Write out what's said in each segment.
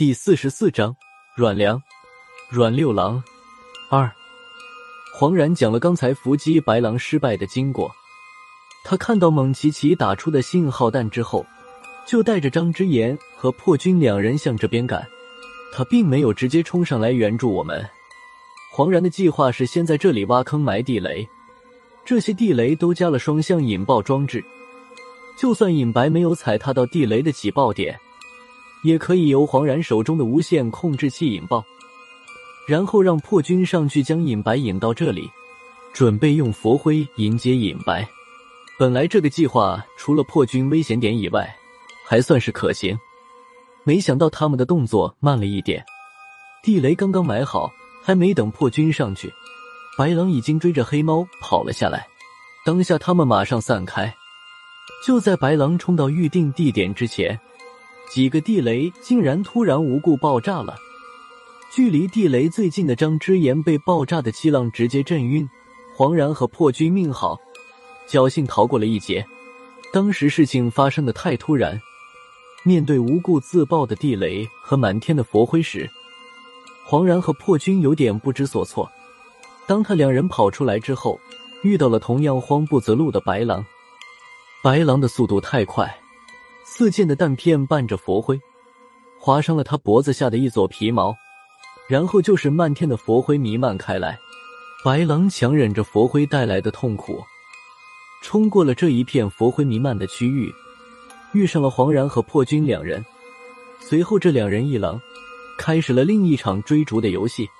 第四十四章阮良、阮六郎二。黄然讲了刚才伏击白狼失败的经过。他看到蒙奇奇打出的信号弹之后，就带着张之言和破军两人向这边赶。他并没有直接冲上来援助我们。黄然的计划是先在这里挖坑埋地雷，这些地雷都加了双向引爆装置，就算尹白没有踩踏到地雷的起爆点。也可以由黄然手中的无线控制器引爆，然后让破军上去将尹白引到这里，准备用佛灰迎接尹白。本来这个计划除了破军危险点以外，还算是可行。没想到他们的动作慢了一点，地雷刚刚埋好，还没等破军上去，白狼已经追着黑猫跑了下来。当下他们马上散开，就在白狼冲到预定地点之前。几个地雷竟然突然无故爆炸了，距离地雷最近的张之言被爆炸的气浪直接震晕，黄然和破军命好，侥幸逃过了一劫。当时事情发生的太突然，面对无故自爆的地雷和满天的佛灰时，黄然和破军有点不知所措。当他两人跑出来之后，遇到了同样慌不择路的白狼，白狼的速度太快。四溅的弹片伴着佛灰，划伤了他脖子下的一撮皮毛，然后就是漫天的佛灰弥漫开来。白狼强忍着佛灰带来的痛苦，冲过了这一片佛灰弥漫的区域，遇上了黄然和破军两人。随后，这两人一狼，开始了另一场追逐的游戏。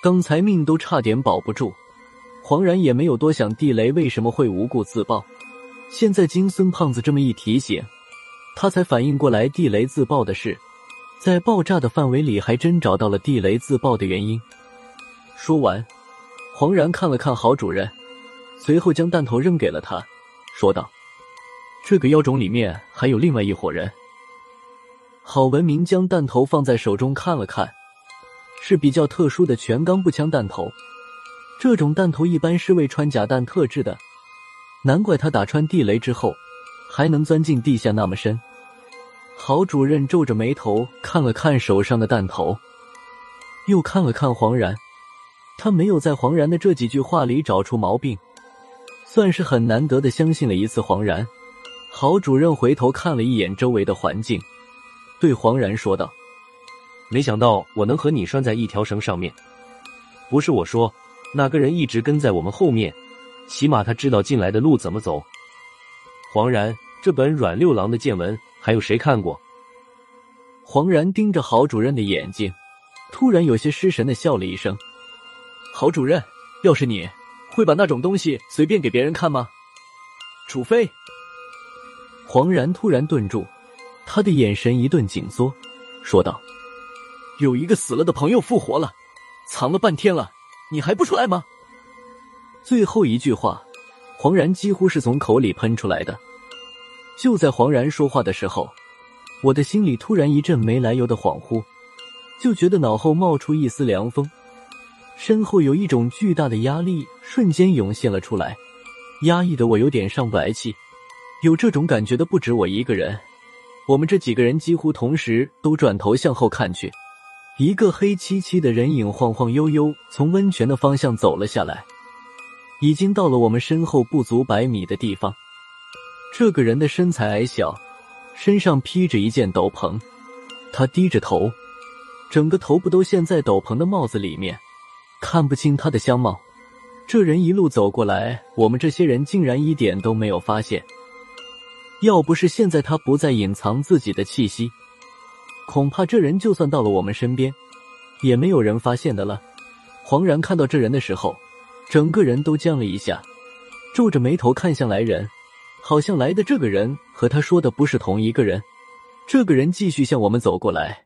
刚才命都差点保不住，黄然也没有多想地雷为什么会无故自爆。现在金孙胖子这么一提醒。他才反应过来，地雷自爆的事，在爆炸的范围里，还真找到了地雷自爆的原因。说完，黄然看了看郝主任，随后将弹头扔给了他，说道：“这个妖种里面还有另外一伙人。”郝文明将弹头放在手中看了看，是比较特殊的全钢步枪弹头，这种弹头一般是为穿甲弹特制的，难怪他打穿地雷之后。还能钻进地下那么深？郝主任皱着眉头看了看手上的弹头，又看了看黄然，他没有在黄然的这几句话里找出毛病，算是很难得的相信了一次黄然。郝主任回头看了一眼周围的环境，对黄然说道：“没想到我能和你拴在一条绳上面。不是我说，那个人一直跟在我们后面，起码他知道进来的路怎么走。”黄然，这本阮六郎的见闻还有谁看过？黄然盯着郝主任的眼睛，突然有些失神的笑了一声：“郝主任，要是你会把那种东西随便给别人看吗？除非……”黄然突然顿住，他的眼神一顿紧缩，说道：“有一个死了的朋友复活了，藏了半天了，你还不出来吗？”最后一句话。黄然几乎是从口里喷出来的。就在黄然说话的时候，我的心里突然一阵没来由的恍惚，就觉得脑后冒出一丝凉风，身后有一种巨大的压力瞬间涌现了出来，压抑的我有点上不来气。有这种感觉的不止我一个人，我们这几个人几乎同时都转头向后看去，一个黑漆漆的人影晃晃悠悠从温泉的方向走了下来。已经到了我们身后不足百米的地方。这个人的身材矮小，身上披着一件斗篷。他低着头，整个头部都陷在斗篷的帽子里面，看不清他的相貌。这人一路走过来，我们这些人竟然一点都没有发现。要不是现在他不再隐藏自己的气息，恐怕这人就算到了我们身边，也没有人发现的了。黄然看到这人的时候。整个人都僵了一下，皱着眉头看向来人，好像来的这个人和他说的不是同一个人。这个人继续向我们走过来，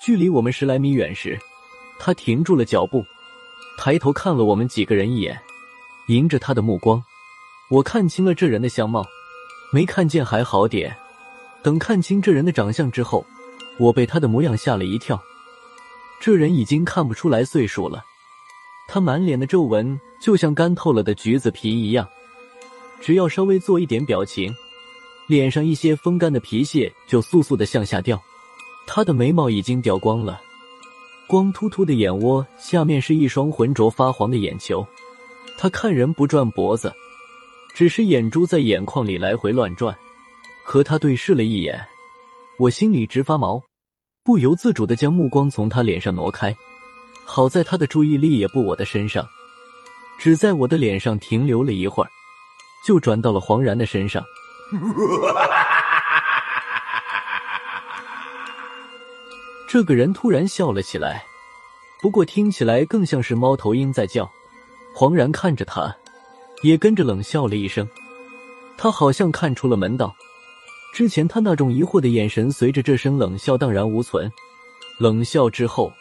距离我们十来米远时，他停住了脚步，抬头看了我们几个人一眼。迎着他的目光，我看清了这人的相貌，没看见还好点，等看清这人的长相之后，我被他的模样吓了一跳。这人已经看不出来岁数了。他满脸的皱纹就像干透了的橘子皮一样，只要稍微做一点表情，脸上一些风干的皮屑就簌簌的向下掉。他的眉毛已经掉光了，光秃秃的眼窝下面是一双浑浊发黄的眼球。他看人不转脖子，只是眼珠在眼眶里来回乱转。和他对视了一眼，我心里直发毛，不由自主的将目光从他脸上挪开。好在他的注意力也不我的身上，只在我的脸上停留了一会儿，就转到了黄然的身上。这个人突然笑了起来，不过听起来更像是猫头鹰在叫。黄然看着他，也跟着冷笑了一声。他好像看出了门道，之前他那种疑惑的眼神随着这声冷笑荡然无存。冷笑之后，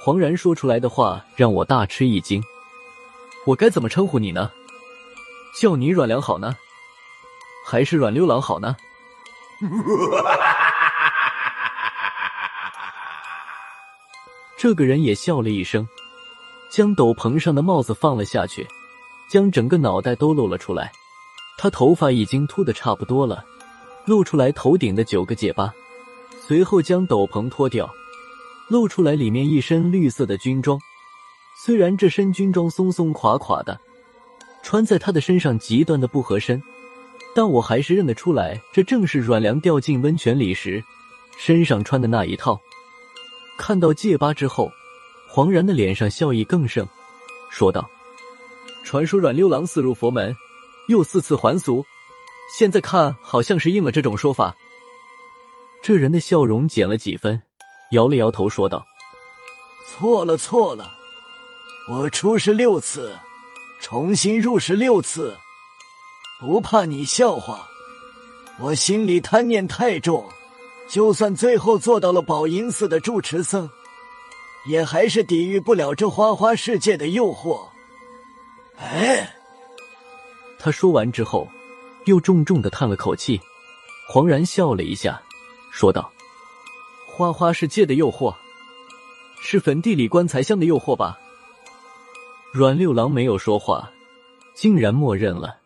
黄然说出来的话让我大吃一惊。我该怎么称呼你呢？叫你阮良好呢，还是阮六郎好呢？这个人也笑了一声，将斗篷上的帽子放了下去，将整个脑袋都露了出来。他头发已经秃的差不多了，露出来头顶的九个结疤。随后将斗篷脱掉，露出来里面一身绿色的军装。虽然这身军装松松垮垮的，穿在他的身上极端的不合身，但我还是认得出来，这正是阮良掉进温泉里时身上穿的那一套。看到戒疤之后，黄然的脸上笑意更盛，说道：“传说阮六郎四入佛门，又四次还俗，现在看好像是应了这种说法。”这人的笑容减了几分，摇了摇头，说道：“错了，错了，我出世六次，重新入世六次，不怕你笑话，我心里贪念太重。”就算最后做到了宝音寺的住持僧，也还是抵御不了这花花世界的诱惑。哎，他说完之后，又重重的叹了口气，恍然笑了一下，说道：“花花世界的诱惑，是坟地里棺材香的诱惑吧？”阮六郎没有说话，竟然默认了。